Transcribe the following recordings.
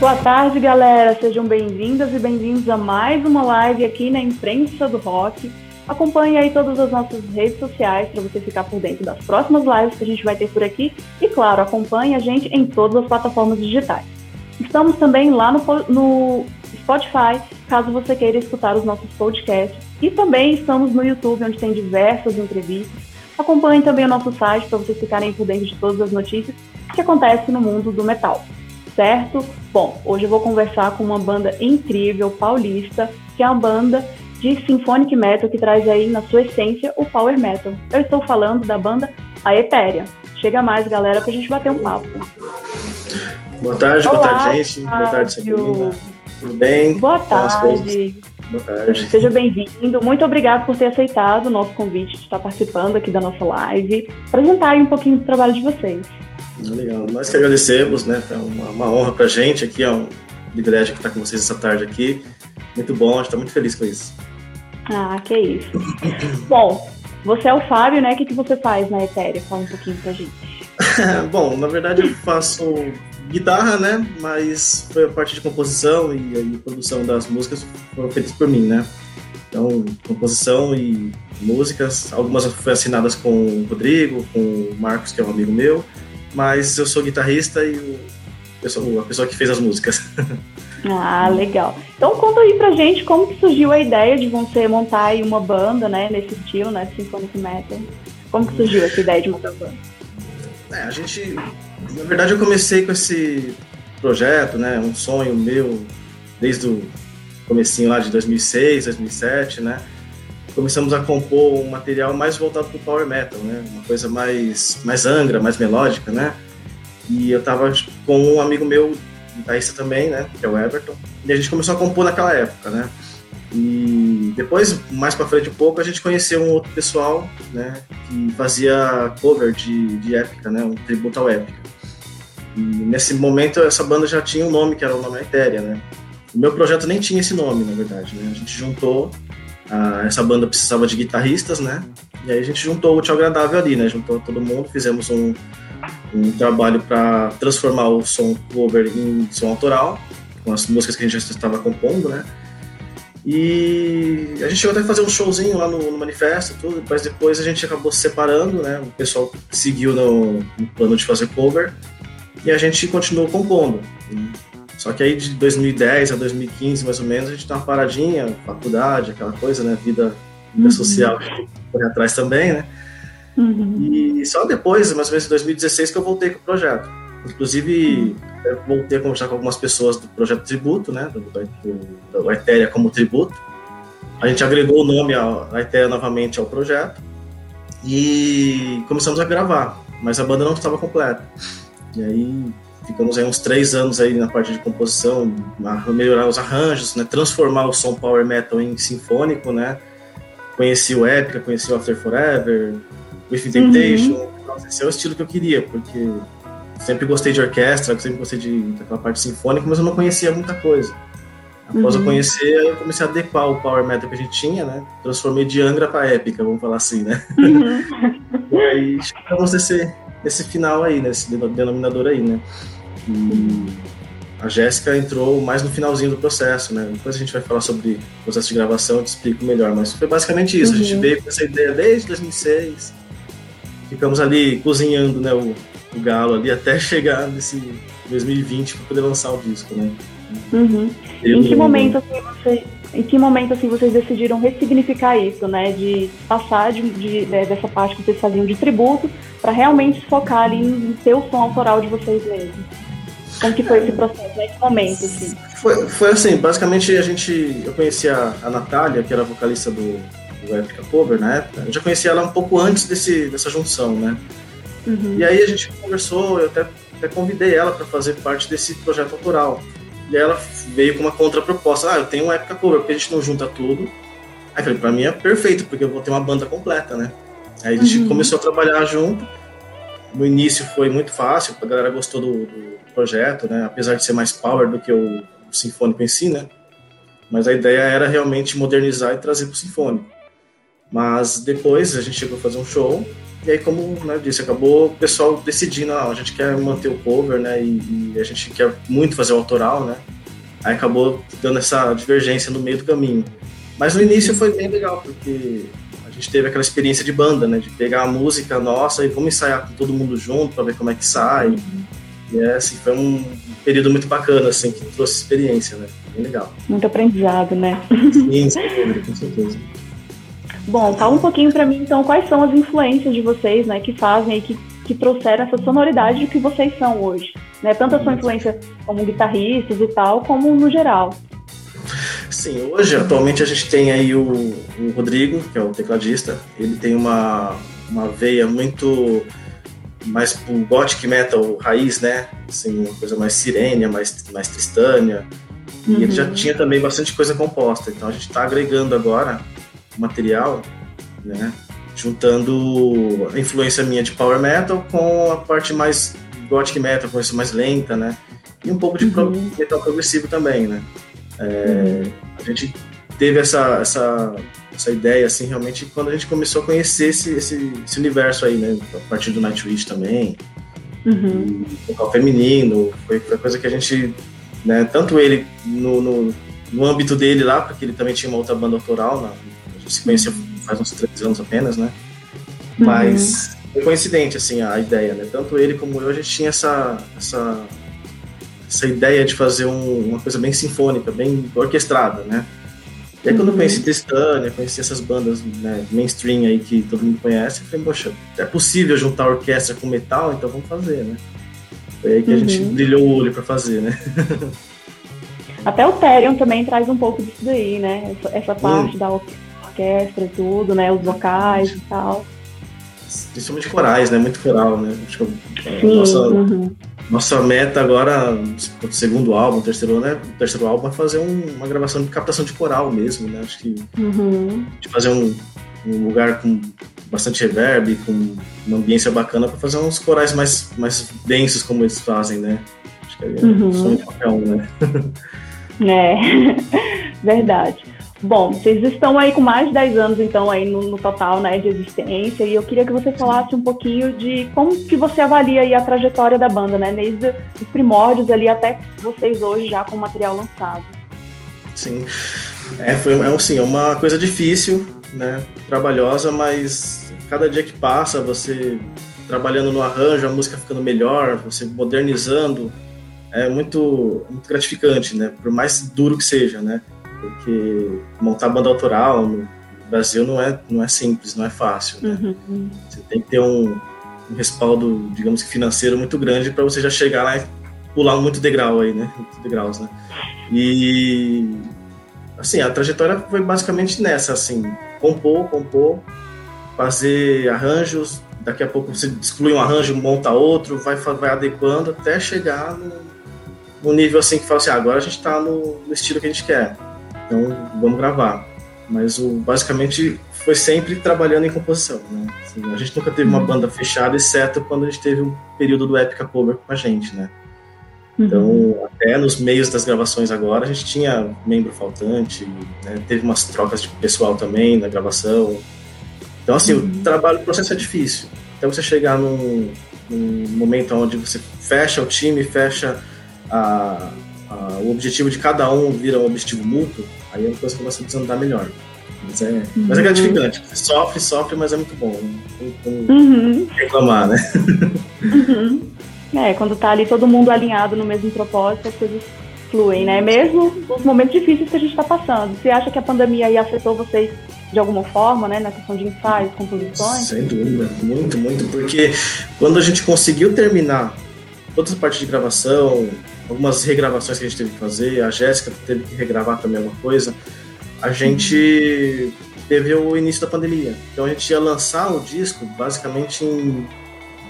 Boa tarde, galera. Sejam bem-vindas e bem-vindos a mais uma live aqui na Imprensa do Rock. Acompanhe aí todas as nossas redes sociais para você ficar por dentro das próximas lives que a gente vai ter por aqui. E, claro, acompanhe a gente em todas as plataformas digitais. Estamos também lá no, no Spotify, caso você queira escutar os nossos podcasts. E também estamos no YouTube, onde tem diversas entrevistas. Acompanhe também o nosso site para vocês ficarem por dentro de todas as notícias que acontecem no mundo do metal. Certo? Bom, hoje eu vou conversar com uma banda incrível, paulista, que é uma banda de symphonic metal que traz aí na sua essência o power metal. Eu estou falando da banda A Etéria. Chega mais, galera, para a gente bater um papo. Boa tarde, Olá, boa tarde, gente. Boa tarde, Sabrina. Tudo bem? Boa tarde. Boa tarde. Seja bem-vindo. Muito obrigado por ter aceitado o nosso convite de estar participando aqui da nossa live. Apresentar aí um pouquinho do trabalho de vocês. Legal. Nós que agradecemos, né? É uma, uma honra pra gente aqui, é um privilégio estar com vocês essa tarde aqui. Muito bom, a gente está muito feliz com isso. Ah, que isso. bom, você é o Fábio, né? O que, que você faz na Etérea? Fala um pouquinho pra gente. bom, na verdade eu faço guitarra, né? Mas foi a parte de composição e a produção das músicas foram feitas por mim, né? Então, composição e músicas, algumas foram assinadas com o Rodrigo, com o Marcos, que é um amigo meu, mas eu sou guitarrista e eu sou a pessoa que fez as músicas. Ah, legal. Então conta aí pra gente como que surgiu a ideia de você montar aí uma banda, né, nesse estilo, né, Symphonic Metal. Como que surgiu essa ideia de montar uma banda? É, a gente na verdade, eu comecei com esse projeto, né? Um sonho meu desde o comecinho lá de 2006, 2007, né? Começamos a compor um material mais voltado para o power metal, né? Uma coisa mais mais angra, mais melódica, né? E eu tava com um amigo meu, guitarrista também, né? Que é o Everton. E a gente começou a compor naquela época, né? E depois, mais para frente um pouco, a gente conheceu um outro pessoal, né, que fazia cover de, de Épica, né, um tributo ao Épica. E nesse momento essa banda já tinha um nome, que era o nome Etérea, né. O meu projeto nem tinha esse nome, na verdade, né. A gente juntou, a, essa banda precisava de guitarristas, né, e aí a gente juntou o Tio Agradável ali, né, juntou todo mundo, fizemos um, um trabalho para transformar o som cover em som autoral, com as músicas que a gente já estava compondo, né, e a gente chegou até a fazer um showzinho lá no, no manifesto, tudo, mas depois a gente acabou se separando, né? O pessoal seguiu no, no plano de fazer cover e a gente continuou compondo. Só que aí de 2010 a 2015, mais ou menos, a gente tá uma paradinha, faculdade, aquela coisa, né? Vida, vida uhum. social, correr atrás também, né? Uhum. E só depois, mais ou menos em 2016, que eu voltei com o projeto. Inclusive, voltei a conversar com algumas pessoas do projeto Tributo, né, do, do, do Etérea como Tributo. A gente agregou o nome a Etérea novamente ao projeto e começamos a gravar, mas a banda não estava completa. E aí ficamos aí uns três anos aí na parte de composição, melhorar os arranjos, né, transformar o som power metal em sinfônico, né. Conheci o Epica, conheci o After Forever, With Temptation. Uhum. Nossa, esse é o estilo que eu queria, porque sempre gostei de orquestra, sempre gostei de, daquela parte sinfônica, mas eu não conhecia muita coisa. Após uhum. eu conhecer, eu comecei a adequar o power metal que a gente tinha, né? Transformei de Angra para épica, vamos falar assim, né? Uhum. e aí chegamos nesse, nesse final aí, nesse denominador aí, né? E a Jéssica entrou mais no finalzinho do processo, né? Depois a gente vai falar sobre o processo de gravação, eu te explico melhor, mas foi basicamente isso. Uhum. A gente uhum. veio com essa ideia desde 2006, ficamos ali cozinhando, né? O, o Galo ali até chegar nesse 2020 para poder lançar o disco, né? Uhum. Em que momento assim, você, em que momento assim vocês decidiram ressignificar isso, né? De passar de, de, de dessa parte que vocês faziam de tributo para realmente focar ali em ter o som autoral de vocês mesmos. Como que foi esse processo, nesse momento, assim? Foi, foi assim, basicamente a gente, eu conheci a, a Natália, que era vocalista do, do Epica Cover na época, eu já conhecia ela um pouco antes desse, dessa junção, né? Uhum. E aí a gente conversou, eu até, até convidei ela para fazer parte desse projeto autoral. E ela veio com uma contraproposta. Ah, eu tenho uma época cover, porque a gente não junta tudo. Aí eu falei, pra mim é perfeito, porque eu vou ter uma banda completa, né? Aí a gente uhum. começou a trabalhar junto. No início foi muito fácil, a galera gostou do, do projeto, né? Apesar de ser mais power do que o, o sinfônico em si, né? Mas a ideia era realmente modernizar e trazer pro sinfônico. Mas depois a gente chegou a fazer um show E aí, como né, eu disse, acabou o pessoal decidindo, ah, a gente quer manter o cover, né? E, e, a gente quer muito fazer o autoral, né? Aí acabou dando essa divergência no meio do caminho. Mas no início foi bem legal, porque gente teve aquela experiência de banda, né? De pegar a música nossa e vamos ensaiar com todo mundo junto para ver como é que sai. Uhum. E é, assim, foi um período muito bacana, assim, que trouxe experiência, né? Bem legal. Muito aprendizado, né? Sim, sim, com certeza. Bom, fala um pouquinho para mim, então, quais são as influências de vocês, né, que fazem e que, que trouxeram essa sonoridade que vocês são hoje, né? Tanto a sua influência como guitarristas e tal, como no geral. Sim, hoje, atualmente, a gente tem aí o, o Rodrigo, que é o tecladista. Ele tem uma, uma veia muito mais pro gothic metal raiz, né? Assim, uma coisa mais sirênia, mais, mais tristânia. E uhum. ele já uhum. tinha também bastante coisa composta. Então a gente está agregando agora material, né? Juntando a influência minha de power metal com a parte mais gothic metal, com isso mais lenta, né? E um pouco de uhum. metal progressivo também, né? É, uhum. A gente teve essa, essa, essa ideia, assim, realmente, quando a gente começou a conhecer esse, esse, esse universo aí, né? A partir do Nightwish também. Uhum. Vocal feminino, foi, foi coisa que a gente, né? Tanto ele no, no, no âmbito dele lá, porque ele também tinha uma outra banda autoral, né? a gente se conheceu faz uns três anos apenas, né? Uhum. Mas foi coincidente, assim, a ideia, né? Tanto ele como eu, a gente tinha essa, essa essa ideia de fazer um, uma coisa bem sinfônica, bem orquestrada, né? E aí, quando eu conheci uhum. Tristânia, conheci essas bandas né, mainstream aí que todo mundo conhece, eu falei, poxa, é possível juntar orquestra com metal, então vamos fazer, né? Foi aí que uhum. a gente uhum. brilhou o olho para fazer, né? Até o Therion também traz um pouco disso daí, né? Essa, essa parte da orquestra e tudo, né? Os vocais e tal. Principalmente corais, né? Muito coral, né? Acho que Sim, nossa, uhum. Nossa meta agora, segundo álbum, terceiro, né? Terceiro álbum é fazer um, uma gravação de captação de coral mesmo, né? Acho que uhum. de fazer um, um, lugar com bastante reverb, com uma ambiência bacana para fazer uns corais mais, mais densos como eles fazem, né? Acho que é uhum. sonho de qualquer um, né? É, verdade. Bom, vocês estão aí com mais de 10 anos, então, aí no, no, total, né, de existência, e eu queria que você falasse um pouquinho de como que você avalia aí a trajetória da banda, né, desde os primórdios ali até vocês hoje já com o material lançado. Sim, é, foi, é, assim, uma coisa difícil, né, trabalhosa, mas cada dia que passa, você trabalhando no arranjo, a música ficando melhor, você modernizando, é muito, muito gratificante, né, por mais duro que seja, né, porque montar banda autoral no Brasil não é, não é simples, não é fácil. Né? Uhum. Você tem que ter um, um respaldo, digamos que financeiro muito grande para você já chegar lá e pular muito degrau aí, né? Muito degraus, né? E assim, a trajetória foi basicamente nessa, assim, compor, compor, fazer arranjos, daqui a pouco você exclui um arranjo, monta outro, vai, vai adequando até chegar no, no nível assim que fala assim, ah, agora a gente está no, no estilo que a gente quer. Então, vamos gravar. Mas o, basicamente foi sempre trabalhando em composição. Né? Assim, a gente nunca teve uma uhum. banda fechada, exceto quando a gente teve um período do Epica Cover com a gente, né? Então, uhum. até nos meios das gravações agora, a gente tinha membro faltante, né? teve umas trocas de pessoal também na gravação. Então, assim, uhum. o trabalho, o processo é difícil. Até você chegar num, num momento onde você fecha o time, fecha a, a, o objetivo de cada um vira um objetivo mútuo, aí a coisa começa a desandar melhor. Mas é, uhum. mas é gratificante. Você sofre, sofre, mas é muito bom. Não tem como uhum. reclamar, né? Uhum. É, quando tá ali todo mundo alinhado no mesmo propósito, as coisas fluem, né? Mesmo os momentos difíceis que a gente está passando. Você acha que a pandemia aí afetou vocês de alguma forma, né, na questão de ensaios, composições? Sem dúvida, muito, muito, porque quando a gente conseguiu terminar todas as partes de gravação, algumas regravações que a gente teve que fazer, a Jéssica teve que regravar também alguma coisa, a gente teve o início da pandemia. Então a gente ia lançar o disco basicamente em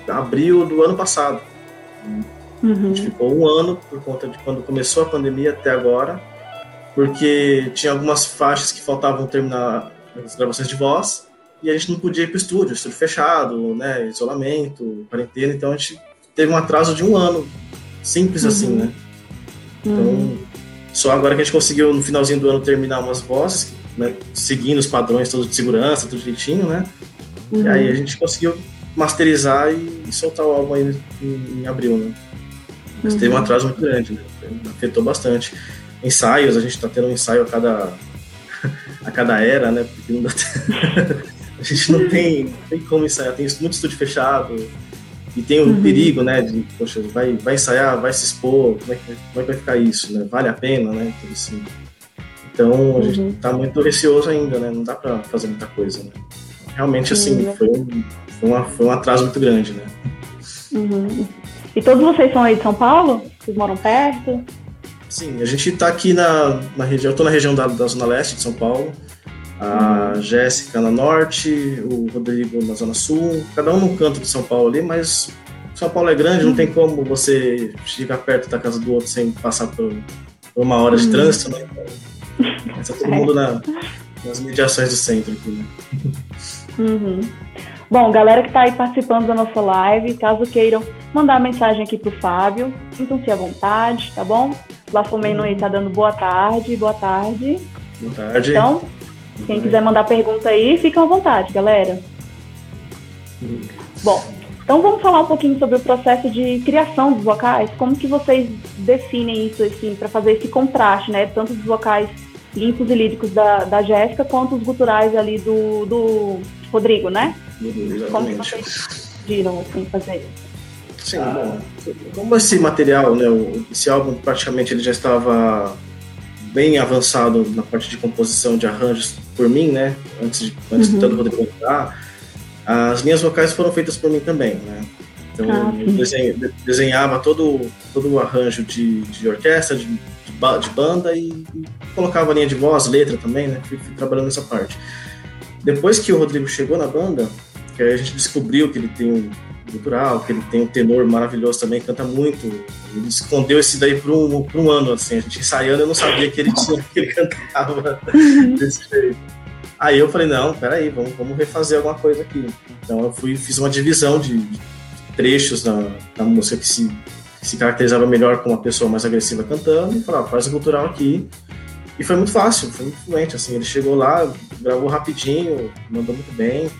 abril do ano passado. Uhum. A gente ficou um ano por conta de quando começou a pandemia até agora, porque tinha algumas faixas que faltavam terminar as gravações de voz e a gente não podia ir para o estúdio, estúdio fechado, né, isolamento, quarentena, então a gente teve um atraso de um ano Simples assim, uhum. assim, né? Então, uhum. só agora que a gente conseguiu no finalzinho do ano terminar umas vozes, né, seguindo os padrões todos de segurança, tudo direitinho, né? Uhum. E aí a gente conseguiu masterizar e, e soltar o álbum aí em, em abril, né? Mas uhum. teve um uhum. atraso muito grande, né? Afetou bastante. Ensaios, a gente está tendo um ensaio a cada, a cada era, né? Porque não dá a gente não tem, não tem como ensaiar, tem muito estúdio fechado e tem o uhum. perigo, né? De, poxa, vai, vai ensaiar, vai se expor, como é, que, como é que vai ficar isso, né? Vale a pena, né? Tudo assim. Então a gente está uhum. muito receoso ainda, né? Não dá para fazer muita coisa, né? Realmente, assim, foi, um, foi, uma, foi um atraso muito grande, né? Uhum. E todos vocês são aí de São Paulo? Vocês moram perto? Sim, a gente está aqui na, na região, eu estou na região da, da Zona Leste de São Paulo, a uhum. Jéssica na Norte, o Rodrigo na Zona Sul, cada um num canto de São Paulo ali, mas São Paulo é grande, uhum. não tem como você chegar perto da casa do outro sem passar por, por uma hora de uhum. trânsito, né? Está todo mundo na, nas mediações do centro aqui, né? Uhum. Bom, galera que está aí participando da nossa live, caso queiram mandar mensagem aqui pro Fábio, sintam-se à vontade, tá bom? Lá Fomeno aí tá dando boa tarde, boa tarde. Boa tarde. Então, quem quiser mandar pergunta aí, fica à vontade, galera. Bom, então vamos falar um pouquinho sobre o processo de criação dos vocais, como que vocês definem isso assim, para fazer esse contraste, né? Tanto dos vocais limpos e líricos da, da Jéssica, quanto os guturais ali do, do Rodrigo, né? Exatamente. Como que vocês viram assim, fazer Sim, bom, como esse material, né, esse álbum praticamente ele já estava bem avançado na parte de composição de arranjos por mim, né, antes de antes uhum. do Rodrigo entrar, as minhas vocais foram feitas por mim também, né. Então ah, eu desenhava todo todo o arranjo de, de orquestra, de, de, banda e, e, colocava linha de voz, letra também, né. Fui, fui trabalhando nessa parte. Depois que o Rodrigo chegou na banda, que a gente descobriu que ele tem um cultural, que ele tem um tenor maravilhoso também, canta muito. Ele escondeu esse daí por um, por um ano, assim, a gente ensaiando, eu não sabia que ele tinha, que ele cantava desse jeito. Aí eu falei, não, peraí, vamos, vamos refazer alguma coisa aqui. Então eu fui, fiz uma divisão de, de trechos da, da música que se, que se caracterizava melhor com uma pessoa mais agressiva cantando, e falei, ah, faz o cultural aqui, e foi muito fácil, foi muito fluente, assim, ele chegou lá, gravou rapidinho, mandou muito bem.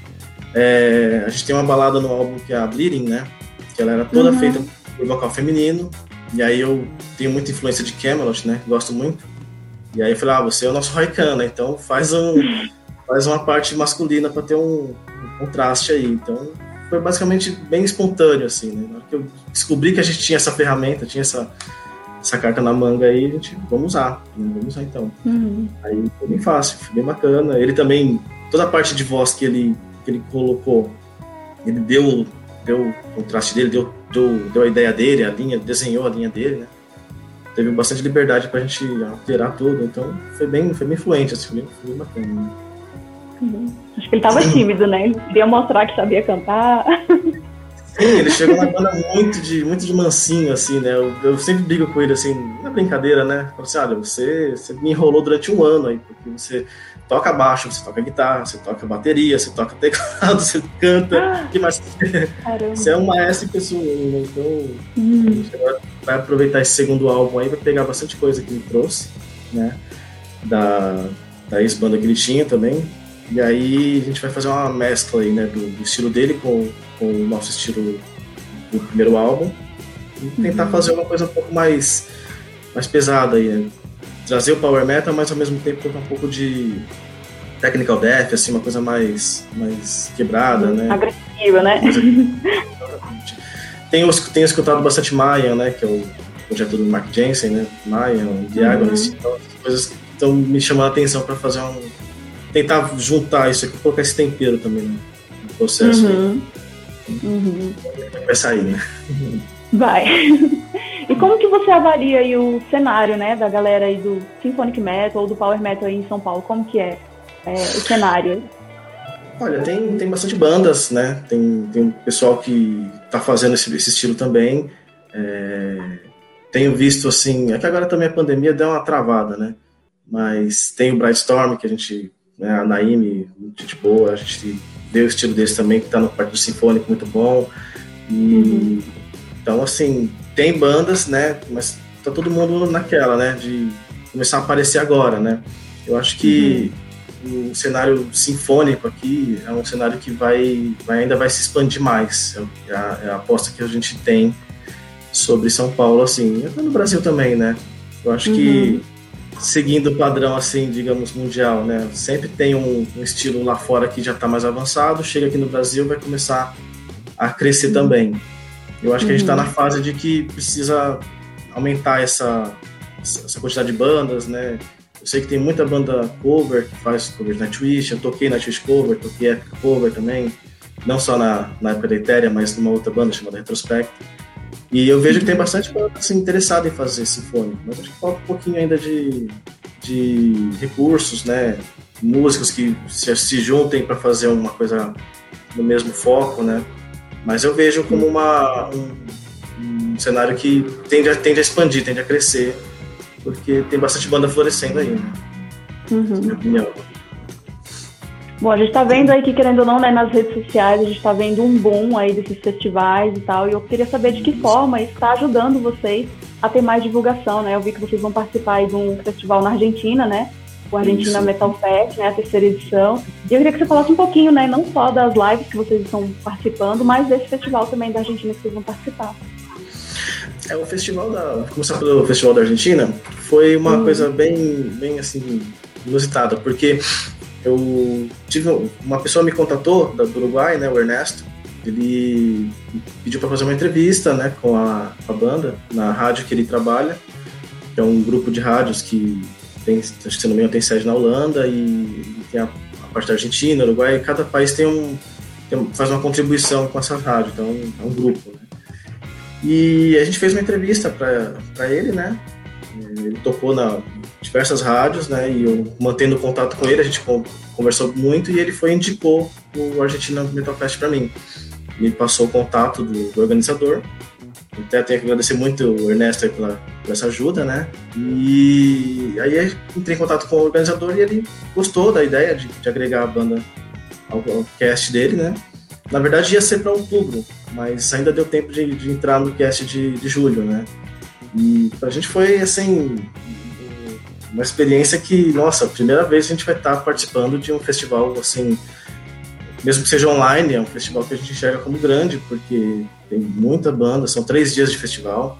É, a gente tem uma balada no álbum que é a Bleeding, né? Que ela era toda uhum. feita por vocal feminino. E aí eu tenho muita influência de Camelot, né? Gosto muito. E aí eu falei, ah, você é o nosso Raikan, né? Então faz, um, faz uma parte masculina para ter um, um, contraste aí. Então foi basicamente bem espontâneo, assim, né? Na hora que eu descobri que a gente tinha essa ferramenta, tinha essa essa carta na manga aí, a gente, vamos usar, vamos usar então. Uhum. Aí foi bem fácil, foi bem bacana. Ele também, toda a parte de voz que ele, que ele colocou, ele deu, deu o contraste dele, deu, deu, deu a ideia dele, a linha, desenhou a linha dele, né? Teve bastante liberdade pra gente alterar tudo, então foi bem, foi bem fluente, assim, foi bem, foi bem bacana. Uhum. Acho que ele tava tímido, né? Ele queria mostrar que sabia cantar. Sim, ele chegou na banda muito de, muito de mansinho, assim, né? Eu, eu sempre brigo com ele, assim, na brincadeira, né? Falo assim, olha, você, você me enrolou durante um ano aí, porque você toca baixo, você toca guitarra, você toca bateria, você toca teclado, você canta, que mais Você é um maestro em pessoa, né? Então, hum. vai aproveitar esse segundo álbum aí, vai pegar bastante coisa que ele trouxe, né? Da, da ex-banda que ele tinha também. E aí a gente vai fazer uma mescla aí, né? Do, do estilo dele com com o nosso estilo do primeiro álbum e tentar uhum. fazer uma coisa um pouco mais, mais pesada aí, né? Trazer o power metal, mas ao mesmo tempo colocar um pouco de technical death, assim, uma coisa mais, mais quebrada, né? Agressiva, né? tenho, tenho escutado bastante Mayan, né? Que é o projeto do Mark Jensen, né? Mayan, Diagonist, uhum. então as coisas estão me chamando a atenção para fazer um tentar juntar isso aqui, colocar esse tempero também né? no processo. Uhum. Uhum. Vai sair, né? Vai. E como que você avalia aí o cenário, né, da galera aí do Symphonic Metal ou do Power Metal aí em São Paulo? Como que é, é o cenário? Olha, tem, tem bastante bandas, né? Tem, tem um pessoal que tá fazendo esse, esse estilo também. É, tenho visto, assim, é que agora também a pandemia deu uma travada, né? Mas tem o Brightstorm, que a gente, né, a Naime, gente boa, a gente vê o estilo deles também, que está no parte do sinfônico muito bom. E, uhum. Então, assim, tem bandas, né? Mas tá todo mundo naquela, né? De começar a aparecer agora, né? Eu acho que uhum. o cenário sinfônico aqui é um cenário que vai, vai ainda vai se expandir mais. É a, é a, aposta que a gente tem sobre São Paulo, assim, e no Brasil também, né? Eu acho uhum. que seguindo o padrão, assim, digamos, mundial, né? Sempre tem um, um estilo lá fora que já está mais avançado, chega aqui no Brasil vai começar a crescer uhum. também. Eu acho que a gente está uhum. na fase de que precisa aumentar essa, essa quantidade de bandas, né? Eu sei que tem muita banda cover que faz cover de Nightwish, eu toquei Nightwish cover, toquei Epic cover também, não só na, na época da Ethereum, mas numa outra banda chamada Retrospect. E eu vejo que tem bastante banda assim, interessada em fazer sinfônico, mas acho que falta um pouquinho ainda de, de recursos, né? Músicos que se, se juntem para fazer uma coisa no mesmo foco, né? Mas eu vejo como uma, um, um cenário que tende a, tende a expandir, tende a crescer porque tem bastante banda florescendo aí, né? Uhum. Minha opinião. Bom, a gente está vendo aí que, querendo ou não, né, nas redes sociais, a gente está vendo um boom aí desses festivais e tal, e eu queria saber de que forma isso está ajudando vocês a ter mais divulgação, né? Eu vi que vocês vão participar aí de um festival na Argentina, né? O Argentina isso. Metal Fest, né, a terceira edição. E eu queria que você falasse um pouquinho, né, não só das lives que vocês estão participando, mas desse festival também da Argentina que vocês vão participar. É, o festival da. Começar pelo Festival da Argentina foi uma hum. coisa bem, bem assim, inusitada, porque eu tive. Uma pessoa me contatou do Uruguai, né, o Ernesto. Ele pediu para fazer uma entrevista, né, com a, a banda, na rádio que ele trabalha, que é um grupo de rádios que tem, se não me engano, tem sede na Holanda e tem a, a parte da Argentina, Uruguai, e cada país tem um, tem, faz uma contribuição com essa rádio, então é um grupo. Né? E a gente fez uma entrevista para ele, né? Ele tocou na diversas rádios, né? E eu mantendo contato com ele, a gente conversou muito e ele foi indicou o Argentina Metal Fest para mim. Me passou o contato do, do organizador. Até tenho que agradecer muito o Ernesto pela, por essa ajuda, né? E aí entrei em contato com o organizador e ele gostou da ideia de, de agregar a banda ao, ao cast dele, né? Na verdade ia ser para outubro, mas ainda deu tempo de, de entrar no cast de, de julho, né? E pra gente foi, assim, uma experiência que, nossa, primeira vez a gente vai estar participando de um festival, assim, mesmo que seja online, é um festival que a gente enxerga como grande, porque tem muita banda, são três dias de festival,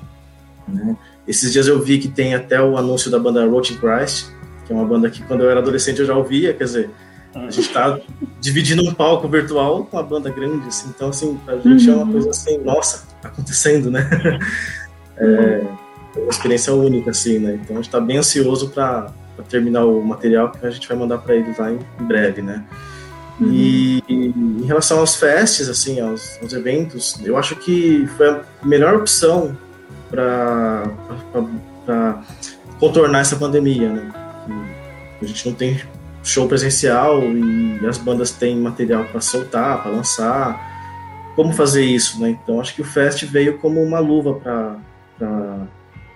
né? Esses dias eu vi que tem até o anúncio da banda Roaching Christ, que é uma banda que quando eu era adolescente eu já ouvia, quer dizer, a gente está dividindo um palco virtual com uma banda grande, assim, então, assim, a gente uhum. é uma uhum. coisa assim, nossa, tá acontecendo, né? É, é uma experiência única, assim, né? Então, a gente está bem ansioso para terminar o material que a gente vai mandar para eles lá em breve, né? Uhum. E em relação aos festes, assim, aos, aos, eventos, eu acho que foi a melhor opção para contornar essa pandemia, né? A gente não tem show presencial e as bandas têm material para soltar, para lançar. Como fazer isso, né? Então acho que o Fest veio como uma luva para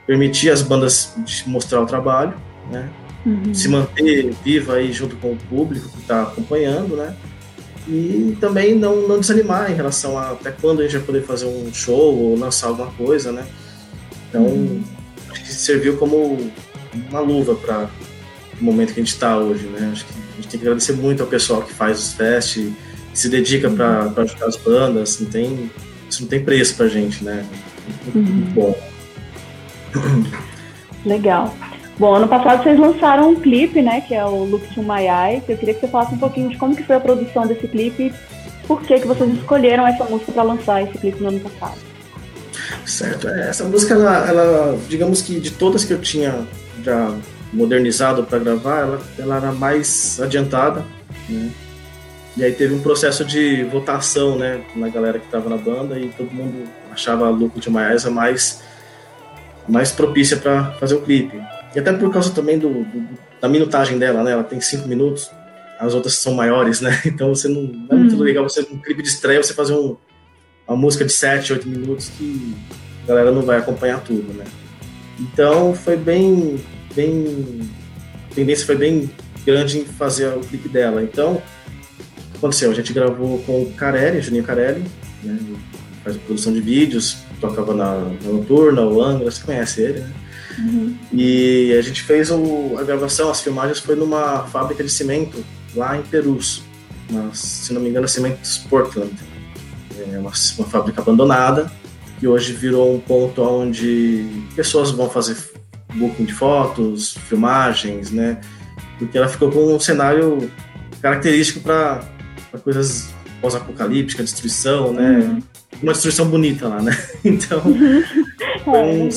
permitir as bandas mostrar o trabalho, né? Uhum. Se manter viva aí junto com o público que está acompanhando, né? E também não, não desanimar em relação a até quando a gente vai poder fazer um show ou lançar alguma coisa, né? Então, uhum. acho que serviu como uma luva para no momento que a gente está hoje, né? Acho que a gente tem que agradecer muito ao pessoal que faz os festes, que se dedica para ajudar as bandas, não tem, isso não tem preço pra gente, né? Muito, uhum. muito bom. Legal. Bom, ano passado vocês lançaram um clipe, né, que é o Look to My Eyes. Eu queria que você falasse um pouquinho de como que foi a produção desse clipe por que que vocês escolheram essa música para lançar esse clipe no ano passado. Certo, é, essa música, ela, ela, digamos que de todas que eu tinha já modernizado para gravar, ela, ela era mais adiantada, né? E aí teve um processo de votação, né, na galera que estava na banda e todo mundo achava a Luco de Maiasa mais mais propícia para fazer o clipe. E até por causa também do, do, da minutagem dela, né? Ela tem cinco minutos, as outras são maiores, né? Então você não, não é muito uhum. legal você um clipe de estreia você fazer um, uma música de sete, oito minutos que a galera não vai acompanhar tudo, né? Então foi bem bem. A tendência foi bem grande em fazer o clipe dela. Então, o que aconteceu? A gente gravou com o Carelli, Juninho Carelli, né? faz produção de vídeos, tocava na, na Noturna, o Angra, você conhece ele, né? Uhum. E a gente fez o, a gravação, as filmagens foi numa fábrica de cimento lá em Perus, mas, se não me engano, Cimentos Portland. É uma, uma fábrica abandonada que hoje virou um ponto onde pessoas vão fazer booking de fotos, filmagens, né? Porque ela ficou com um cenário característico para coisas pós-apocalípticas, destruição, né? Uhum. Uma destruição bonita lá, né? Então, foi um,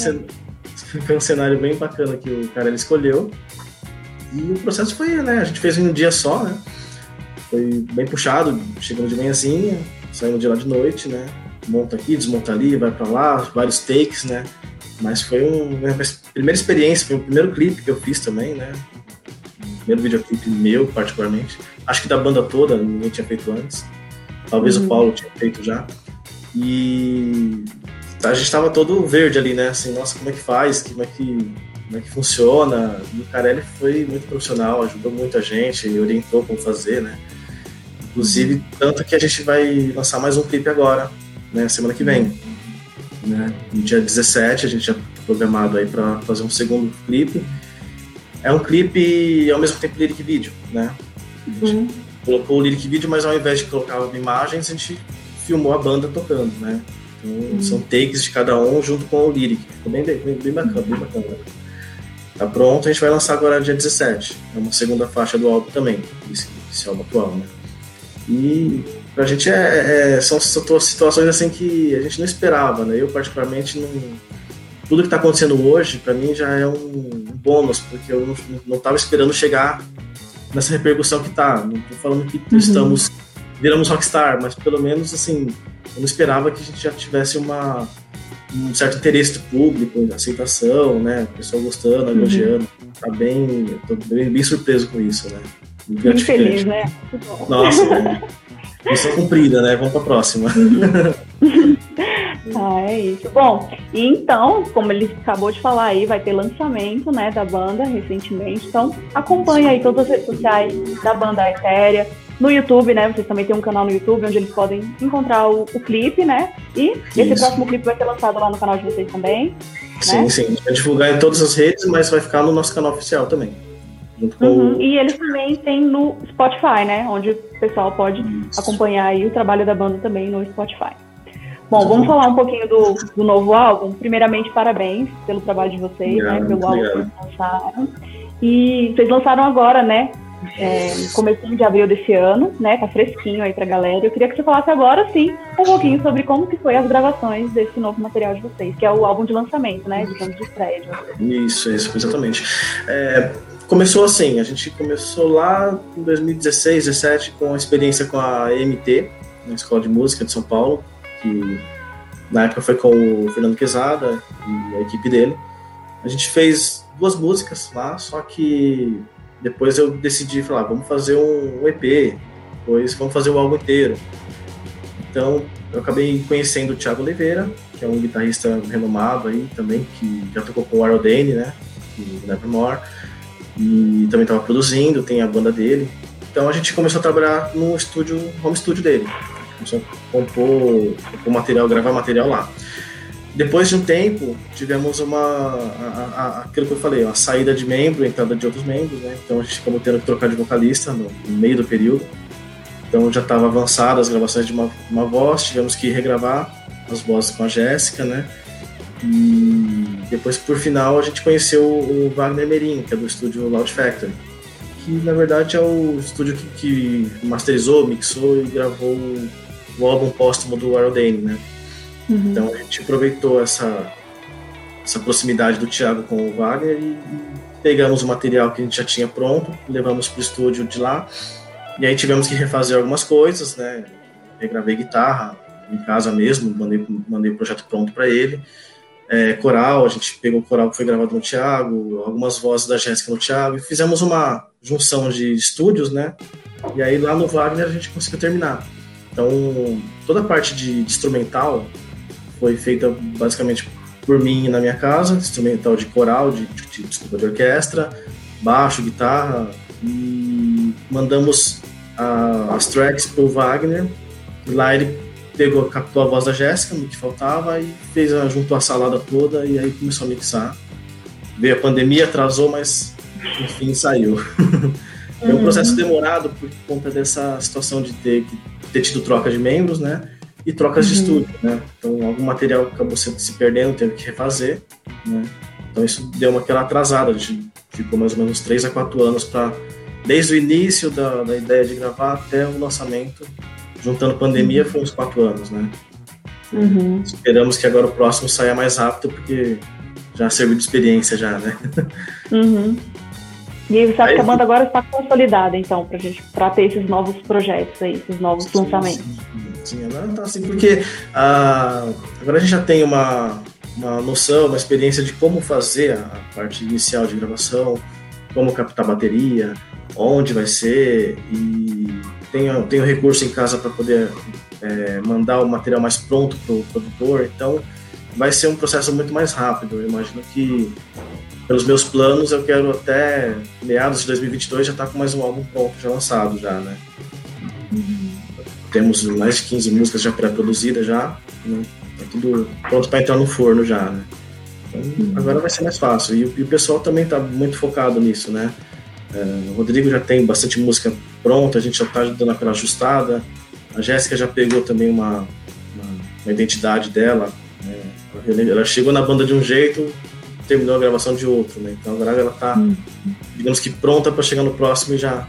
foi um cenário bem bacana que o cara ele escolheu. E o processo foi, né? A gente fez em um dia só, né? Foi bem puxado, chegando de manhãzinha, saindo de lá de noite, né? Monta aqui, desmonta ali, vai para lá, vários takes, né? Mas foi um, uma primeira experiência, foi o primeiro clipe que eu fiz também, né? Primeiro videoclipe meu, particularmente. Acho que da banda toda, ninguém tinha feito antes. Talvez uhum. o Paulo tinha feito já. E a gente estava todo verde ali, né? Assim, nossa, como é que faz? Como é que, como é que funciona? E o Carelli foi muito profissional, ajudou muito a gente, orientou como fazer, né? Inclusive, tanto que a gente vai lançar mais um clipe agora, né? Semana que vem. Né? No dia 17, a gente já programado aí para fazer um segundo clipe. É um clipe ao mesmo tempo lyric vídeo, né? Uhum. colocou o lyric vídeo, mas ao invés de colocar imagens, a gente filmou a banda tocando, né? Uhum. são takes de cada um junto com o lyric. Ficou bem, bem, bem bacana, bem bacana. Tá pronto, a gente vai lançar agora dia 17. É uma segunda faixa do álbum também, esse, esse álbum atual, né? E pra gente é, é, são situações assim que a gente não esperava, né? Eu particularmente não tudo que está acontecendo hoje para mim já é um, bônus porque eu não estava esperando chegar nessa repercussão que tá. Não tô falando que uhum. estamos viramos rockstar, mas pelo menos assim eu não esperava que a gente já tivesse uma um certo interesse do público, aceitação, né? O pessoal gostando, uhum. elogiando. Tá bem, tô bem, bem surpreso com isso, né? Muito feliz, né? Nossa, né? Missão cumprida, né? Vamos para a próxima. ah, é isso. Bom, e então, como ele acabou de falar aí, vai ter lançamento né, da banda recentemente. Então, acompanhe aí todas as redes sociais da banda Etérea. No YouTube, né? Vocês também têm um canal no YouTube onde eles podem encontrar o, o clipe, né? E isso. esse próximo clipe vai ser lançado lá no canal de vocês também. Sim, né? sim. A gente vai divulgar em todas as redes, mas vai ficar no nosso canal oficial também. Uhum. E eles também têm no Spotify, né? Onde o pessoal pode Isso. acompanhar aí o trabalho da banda também no Spotify. Bom, vamos falar um pouquinho do, do novo álbum. Primeiramente, parabéns pelo trabalho de vocês, né? Pelo álbum que vocês lançaram. E vocês lançaram agora, né? É, começo de abril desse ano, né? Tá fresquinho aí pra galera. Eu queria que você falasse agora, sim, um pouquinho sobre como que foi as gravações desse novo material de vocês, que é o álbum de lançamento, né? Digamos, de estreia. Isso, isso, exatamente. É, começou assim, a gente começou lá em 2016, 17 com a experiência com a EMT, na Escola de Música de São Paulo, que na época foi com o Fernando Quezada e a equipe dele. A gente fez duas músicas lá, só que depois eu decidi falar, vamos fazer um EP, depois vamos fazer o álbum inteiro. Então eu acabei conhecendo o Thiago Oliveira, que é um guitarrista renomado aí também, que já tocou com o Arnold Dane, né, do Nevermore e também estava produzindo, tem a banda dele. Então a gente começou a trabalhar no estúdio, home studio dele. Começou a compor, compor material, gravar material lá. Depois de um tempo, tivemos uma. A, a, aquilo que eu falei, uma saída de membro, entrada de outros membros, né? Então a gente acabou tendo que trocar de vocalista no, no meio do período. Então já estava avançada as gravações de uma, uma voz, tivemos que regravar as vozes com a Jéssica, né? E depois, por final, a gente conheceu o Wagner Merim, que é do estúdio Loud Factory, que na verdade é o estúdio que, que masterizou, mixou e gravou o álbum póstumo do Iron Dane, né? Uhum. Então a gente aproveitou essa, essa proximidade do Thiago com o Wagner e, pegamos o material que a gente já tinha pronto, levamos para o estúdio de lá, e aí tivemos que refazer algumas coisas, né? Regravei guitarra em casa mesmo, mandei, mandei o projeto pronto para ele é, coral, a gente pegou o coral que foi gravado no Thiago, algumas vozes da Jéssica no Thiago, e fizemos uma junção de estúdios, né? E aí lá no Wagner a gente conseguiu terminar. Então, toda a parte de, de instrumental foi feita basicamente por mim na minha casa, instrumental de coral, de, de, desculpa, de orquestra, baixo, guitarra, e mandamos a, as tracks pro Wagner, e lá ele pegou, captou a voz da Jéssica, no que faltava, e fez, juntou a salada toda, e aí começou a mixar. veio a pandemia, atrasou, mas enfim saiu. Foi um processo demorado por conta dessa situação de ter, ter tido troca de membros, né? E trocas uhum. de estúdio, né? Então, algum material acabou se, perdendo, teve que refazer, né? Então, isso deu uma aquela atrasada. A gente ficou mais ou menos 3 a 4 anos para, desde o início da, da ideia de gravar até o lançamento, juntando pandemia, foi uns 4 anos, né? Uhum. Esperamos que agora o próximo saia mais rápido, porque já serviu de experiência já, né? Uhum. E você acha aí, que a banda agora está consolidada, então, para gente, para ter esses novos projetos aí, esses novos sim, lançamentos? Sim, sim, agora tá assim, porque ah, agora a gente já tem uma, uma noção, uma experiência de como fazer a parte inicial de gravação, como captar bateria, onde vai ser, e tenho, tenho recurso em casa para poder é, mandar o material mais pronto para o produtor, então vai ser um processo muito mais rápido. Eu imagino que pelos meus planos, eu quero até meados de 2022 já estar tá com mais um álbum pronto, já lançado já, né? Uhum. Temos mais de 15 músicas já pré-produzidas já, né? Tá tudo pronto para entrar no forno já, né? Então, uhum. agora vai ser mais fácil. E, e o pessoal também está muito focado nisso, né? É, o Rodrigo já tem bastante música pronta, a gente já está dando aquela ajustada. A Jéssica já pegou também uma, uma, uma identidade dela. Né? Ela chegou na banda de um jeito, terminou a gravação de outro, né? Então agora ela tá, uhum. digamos que pronta para chegar no próximo e já,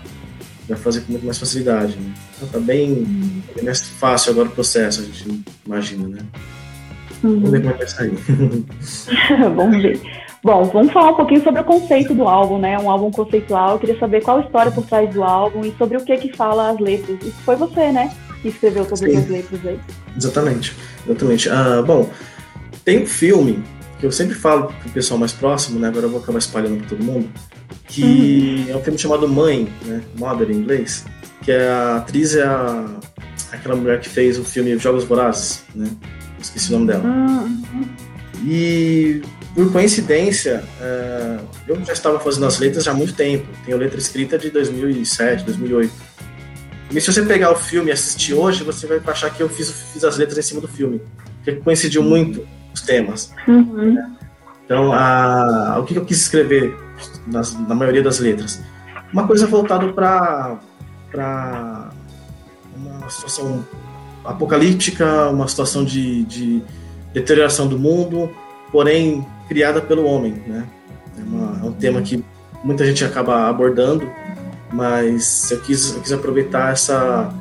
já fazer com muito mais facilidade, né? Então tá bem, uhum. Bem mais fácil agora o processo, a gente imagina, né? Uhum. Vamos ver como é que vai sair. vamos ver. Bom, vamos falar um pouquinho sobre o conceito do álbum, né? Um álbum conceitual. Eu queria saber qual a história por trás do álbum e sobre o que que fala as letras. Isso foi você, né? Que escreveu todas Sim. as letras aí. Exatamente, exatamente. Ah, bom, tem um filme que eu sempre falo pro pessoal mais próximo, né? Agora eu vou acabar espalhando para todo mundo, que uhum. é um filme chamado Mãe, né? Mother em inglês, que é a atriz é a, aquela mulher que fez o filme Jogos Vorazes, né? Esqueci o nome dela. Uhum. E por coincidência, é, eu já estava fazendo as letras já há muito tempo. Tenho letra escrita de 2007, 2008. E se você pegar o filme e assistir hoje, você vai achar que eu fiz, fiz as letras em cima do filme. Porque coincidiu muito os temas. Uhum. Então, a, o que eu quis escrever nas, na maioria das letras? Uma coisa voltada para uma situação apocalíptica, uma situação de, de, deterioração do mundo, porém criada pelo homem. Né? É, uma, é um tema que muita gente acaba abordando, mas eu quis, eu quis aproveitar essa,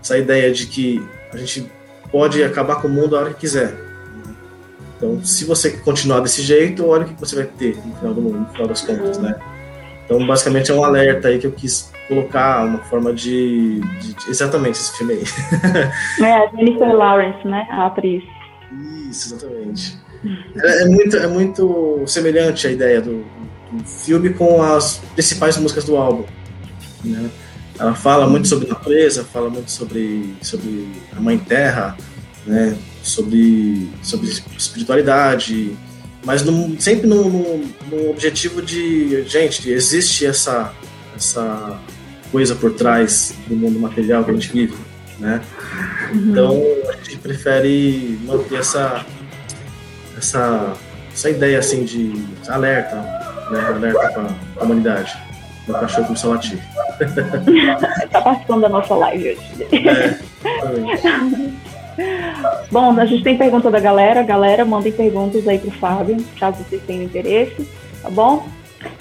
essa ideia de que a gente pode acabar com o mundo a hora que quiser. Então, se você continuar desse jeito, olha o que você vai ter no final, do, no final das contas, né? Então, basicamente, é um alerta aí que eu quis colocar, uma forma de. de, de exatamente esse filme aí. é, a Jennifer Lawrence, né? A atriz. Isso, exatamente. É, é, muito, é muito semelhante a ideia do, do, filme com as principais músicas do álbum. Né? Ela fala muito sobre natureza, fala muito sobre, sobre a Mãe Terra, né? sobre, sobre espiritualidade, mas no, sempre no, no, no, objetivo de, gente, existe essa, essa coisa por trás do mundo material que a gente vive, né? Uhum. Então a gente prefere manter essa, essa, essa ideia assim de alerta, né? Alerta para a humanidade. O cachorro começou a latir. tá participando da nossa live hoje. É, Bom, a gente tem pergunta da galera. Galera, mandem perguntas aí pro Fábio, caso vocês tenham interesse, tá bom?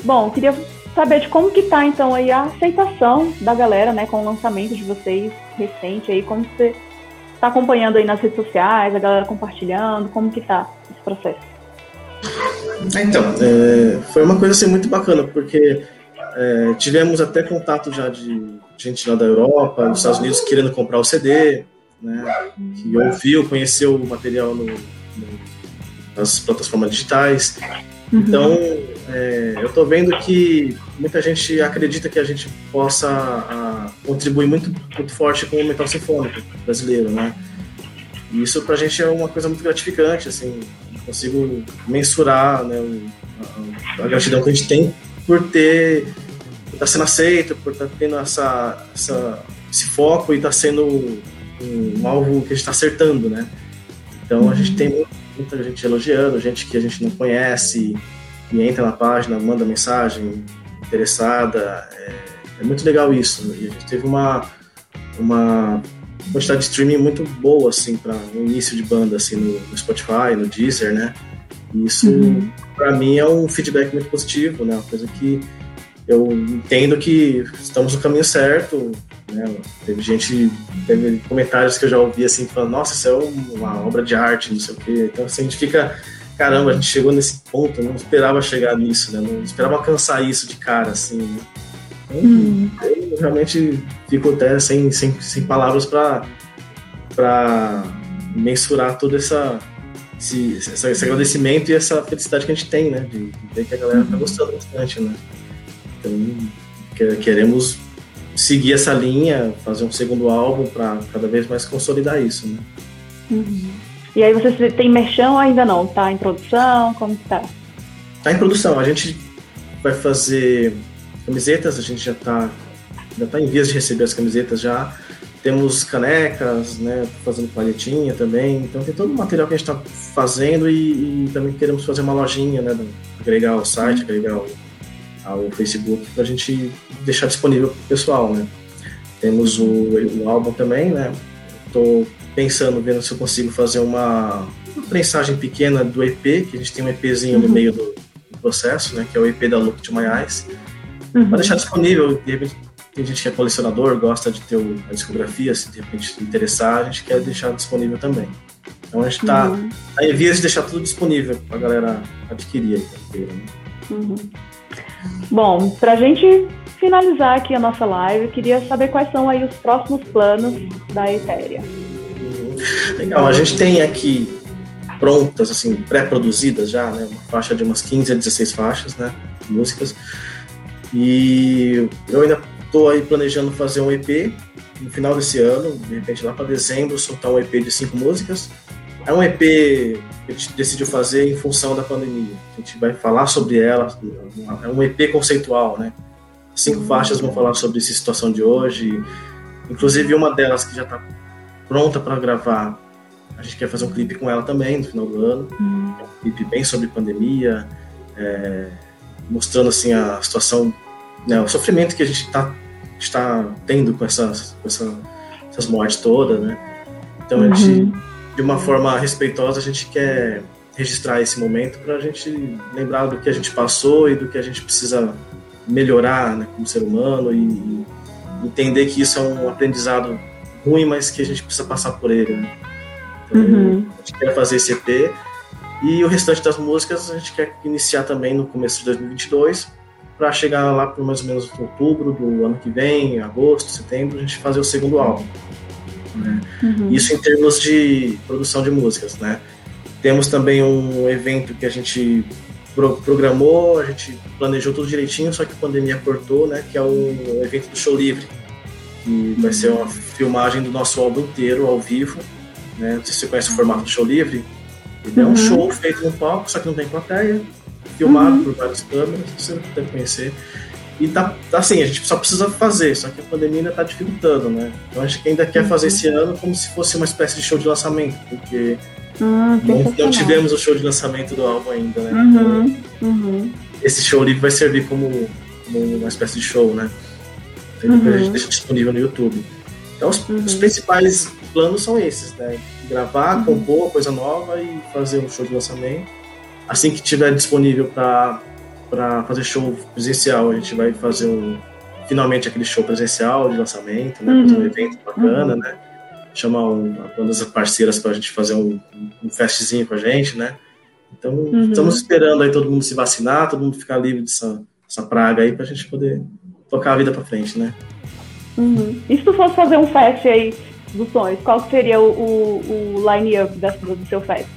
Bom, queria saber de como que tá então aí a aceitação da galera, né, com o lançamento de vocês recente aí, como você está acompanhando aí nas redes sociais, a galera compartilhando, como que tá esse processo? Então, é, foi uma coisa assim muito bacana, porque é, tivemos até contato já de gente lá da Europa, dos Estados Unidos querendo comprar o CD, né, que ouviu, conheceu o material no, no, nas plataformas digitais. Uhum. Então, é, eu estou vendo que muita gente acredita que a gente possa a, contribuir muito, muito forte com o metal sinfônico brasileiro, né? E isso para a gente é uma coisa muito gratificante, assim, consigo mensurar né, a, a, gratidão que a gente tem por ter estar tá sendo aceito, por estar tá tendo essa, essa, esse foco e estar tá sendo um, um alvo que a gente está acertando, né? Então a gente tem muita gente elogiando, gente que a gente não conhece, e entra na página, manda mensagem interessada. É, é muito legal isso. E a gente teve uma, uma quantidade de streaming muito boa, assim, para o um início de banda, assim, no, no, Spotify, no Deezer, né? E isso, uhum. para mim, é um feedback muito positivo, né? Uma coisa que eu entendo que estamos no caminho certo, né? Teve gente, teve comentários que eu já ouvi, assim, falando, nossa, isso é uma obra de arte, não sei o quê. Então, assim, a gente fica, caramba, a gente chegou nesse ponto, não esperava chegar nisso, né? Não esperava alcançar isso de cara, assim, né? Hum. Eu realmente fico até sem, sem, sem palavras para mensurar todo essa, esse, esse, agradecimento e essa felicidade que a gente tem, né? De, ver que a galera tá gostando bastante, né? Então, queremos seguir essa linha, fazer um segundo álbum para cada vez mais consolidar isso, né? Uhum. E aí você tem merchan ou ainda não? Tá em produção? Como que tá? Tá em produção. A gente vai fazer camisetas, a gente já está já tá em vias de receber as camisetas já. Temos canecas, né, fazendo palhetinha também. Então tem todo o material que a gente está fazendo e, e, também queremos fazer uma lojinha, né, agregar ao site, agregar ao, ao Facebook para a gente deixar disponível para o pessoal, né. Temos o, o álbum também, né. Estou pensando, vendo se eu consigo fazer uma, uma prensagem pequena do EP, que a gente tem um EPzinho uhum. no meio do, do, processo, né, que é o EP da Look to My Eyes Uhum. Para deixar disponível, de repente tem gente que é colecionador, gosta de ter a discografia, se de repente interessar, a gente quer deixar disponível também. Então a gente está uhum. tá em vias de deixar tudo disponível para a galera adquirir. Aí, né? uhum. Bom, para a gente finalizar aqui a nossa live, queria saber quais são aí os próximos planos da Ethereum. Legal, a gente tem aqui prontas, assim, pré-produzidas já, né, uma faixa de umas 15 a 16 faixas, né, músicas. E eu ainda estou aí planejando fazer um EP no final desse ano, de repente lá para dezembro, soltar um EP de cinco músicas. É um EP que a gente decidiu fazer em função da pandemia. A gente vai falar sobre ela, é um EP conceitual, né? Cinco uhum. faixas vão falar sobre essa situação de hoje. Inclusive uma delas que já está pronta para gravar, a gente quer fazer um clipe com ela também no final do ano. Uhum. É um clipe bem sobre pandemia, é, mostrando assim a situação né, o sofrimento que a gente tá, está tendo com essas, com essa, essas mortes todas, né? Então a gente, uhum. De uma forma respeitosa, a gente quer registrar esse momento para a gente lembrar do que a gente passou e do que a gente precisa melhorar né, como ser humano e, entender que isso é um aprendizado ruim, mas que a gente precisa passar por ele. Né? Então, uhum. a gente quer fazer esse EP e o restante das músicas a gente quer iniciar também no começo de 2022 para chegar lá por mais ou menos outubro do ano que vem, agosto, setembro, a gente fazer o segundo álbum. Né? Uhum. Isso em termos de produção de músicas, né? Temos também um evento que a gente pro programou, a gente planejou tudo direitinho, só que a pandemia cortou, né? Que é o evento do Show Livre, que vai ser uma filmagem do nosso álbum inteiro, ao vivo, né? Não sei se você conhece o formato do Show Livre. Ele uhum. é um uhum. show feito no palco, só que não tem plateia, filmado uhum. por várias câmeras, você deve conhecer. E tá, tá assim, a gente só precisa fazer, só que a pandemia ainda tá dificultando, né? Então a gente ainda quer uhum. fazer esse ano como se fosse uma espécie de show de lançamento, porque ah, não, não, tivemos o show de lançamento do álbum ainda, né? Uhum. Então, uhum. esse show livre vai servir como, como, uma espécie de show, né? Então, a gente deixa disponível no YouTube. Então os, os, principais planos são esses, né? Gravar, compor coisa nova e fazer um show de lançamento assim que tiver disponível para fazer show presencial, a gente vai fazer um finalmente aquele show presencial de lançamento, né? Fazer um uhum. evento bacana, uhum. né? Chamar um, bandas parceiras para a gente fazer um, um festzinho com a gente, né? Então, uhum. estamos esperando aí todo mundo se vacinar, todo mundo ficar livre dessa, dessa praga aí para a gente poder tocar a vida para frente, né? Uhum. E se tu fosse fazer um fest aí dos sonhos, qual seria o, o, o line-up do seu fest?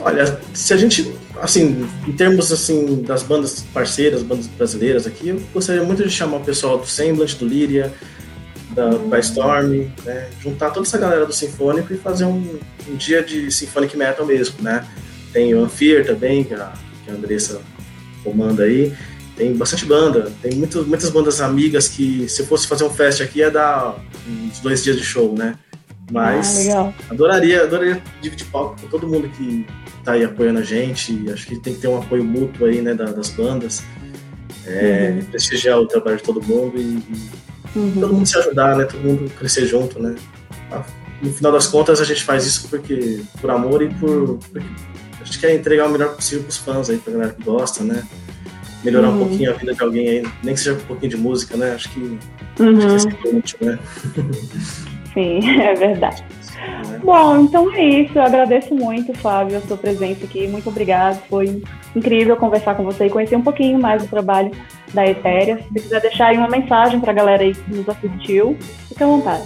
Olha, se a gente, assim, em termos assim das bandas parceiras, bandas brasileiras aqui, eu gostaria muito de chamar o pessoal do Semblant, do Lyria, da Storm, né? juntar toda essa galera do Sinfônico e fazer um, um, dia de Symphonic Metal mesmo, né? Tem o Anfir também, que a, que a Andressa comanda aí. Tem bastante banda, tem muito, muitas bandas amigas que se eu fosse fazer um fest aqui ia dar uns dois dias de show, né? Mas ah, adoraria, adoraria dividir palco com todo mundo que tá aí apoiando a gente. Acho que tem que ter um apoio mútuo aí, né, das bandas. É, uhum. Prestigiar o trabalho de todo mundo e, uhum. todo mundo se ajudar, né? Todo mundo crescer junto, né? No final das contas, a gente faz isso porque por amor e por. Porque a gente quer entregar o melhor possível pros fãs aí, pra galera que gosta, né? Melhorar uhum. um pouquinho a vida de alguém aí, nem que seja um pouquinho de música, né? Acho que, uhum. acho que é útil, né? Sim, é verdade. Bom, então é isso. Eu agradeço muito, Fábio, a sua presença aqui. Muito obrigado. Foi incrível conversar com você e conhecer um pouquinho mais do trabalho da Etérea. Se quiser deixar aí uma mensagem para a galera aí que nos assistiu, fique à vontade.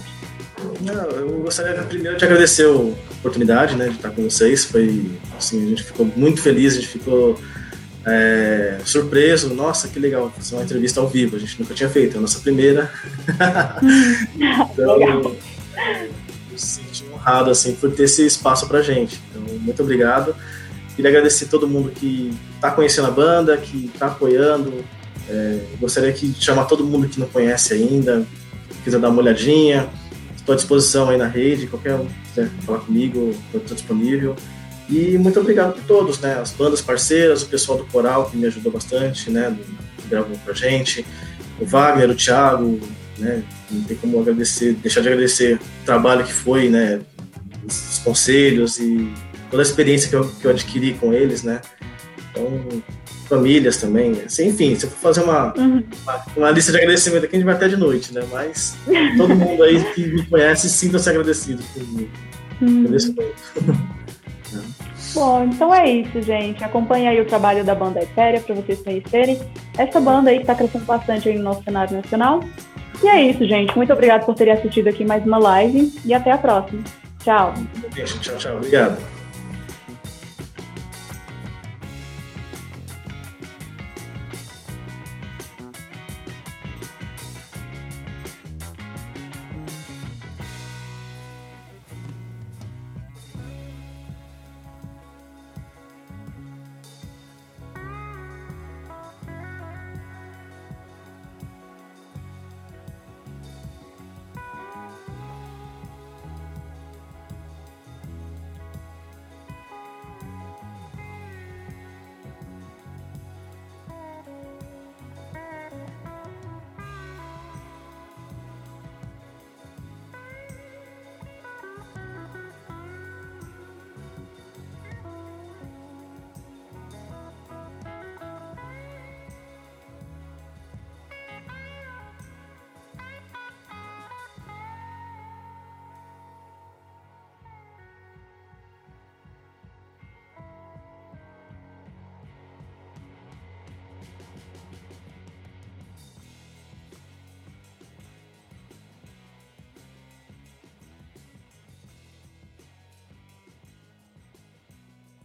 Não, eu gostaria primeiro de agradecer a oportunidade né, de estar com vocês. Foi, assim, a gente ficou muito feliz, a gente ficou é, surpreso. Nossa, que legal fazer uma entrevista ao vivo. A gente nunca tinha feito, é a nossa primeira. então, legal se senti honrado assim por ter esse espaço pra gente. Então, muito obrigado. Queria agradecer todo mundo que está conhecendo a banda, que está apoiando. É, gostaria de chamar todo mundo que não conhece ainda, quiser dar uma olhadinha. Estou à disposição aí na rede, qualquer um quiser falar comigo, estou disponível. E muito obrigado por todos, né? As bandas parceiras, o pessoal do coral que me ajudou bastante, né? Que gravou com a gente, o Wagner, o Thiago, né? Não tem como agradecer, deixar de agradecer o trabalho que foi, né? Os conselhos e toda a experiência que eu, que eu adquiri com eles, né? Então, famílias também. Assim, enfim, se eu for fazer uma, uhum. uma, uma, lista de agradecimento aqui, a gente vai até de noite, né? Mas todo mundo aí que me conhece, sinta-se agradecido por mim. Uhum. Agradeço muito. Bom, então é isso, gente. Acompanhe aí o trabalho da banda Etérea para vocês conhecerem. Essa banda aí que está crescendo bastante aí no nosso cenário nacional. E é isso, gente. Muito obrigado por terem assistido aqui mais uma live e até a próxima. Tchau. Tchau, tchau. Obrigado.